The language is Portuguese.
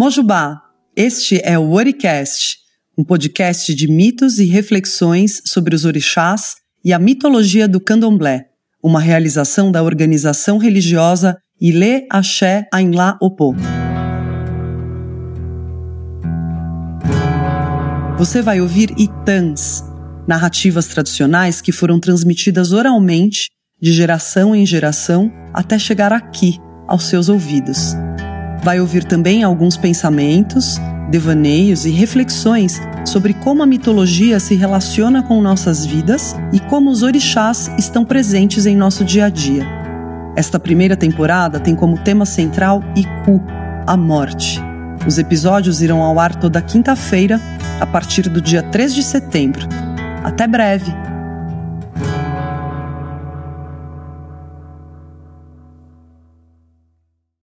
Mojubá, este é o Oricast, um podcast de mitos e reflexões sobre os orixás e a mitologia do candomblé, uma realização da organização religiosa Ile Axé Ainlá Opô. Você vai ouvir itãs, narrativas tradicionais que foram transmitidas oralmente, de geração em geração, até chegar aqui, aos seus ouvidos. Vai ouvir também alguns pensamentos, devaneios e reflexões sobre como a mitologia se relaciona com nossas vidas e como os orixás estão presentes em nosso dia a dia. Esta primeira temporada tem como tema central Iku, a morte. Os episódios irão ao ar toda quinta-feira, a partir do dia 3 de setembro. Até breve!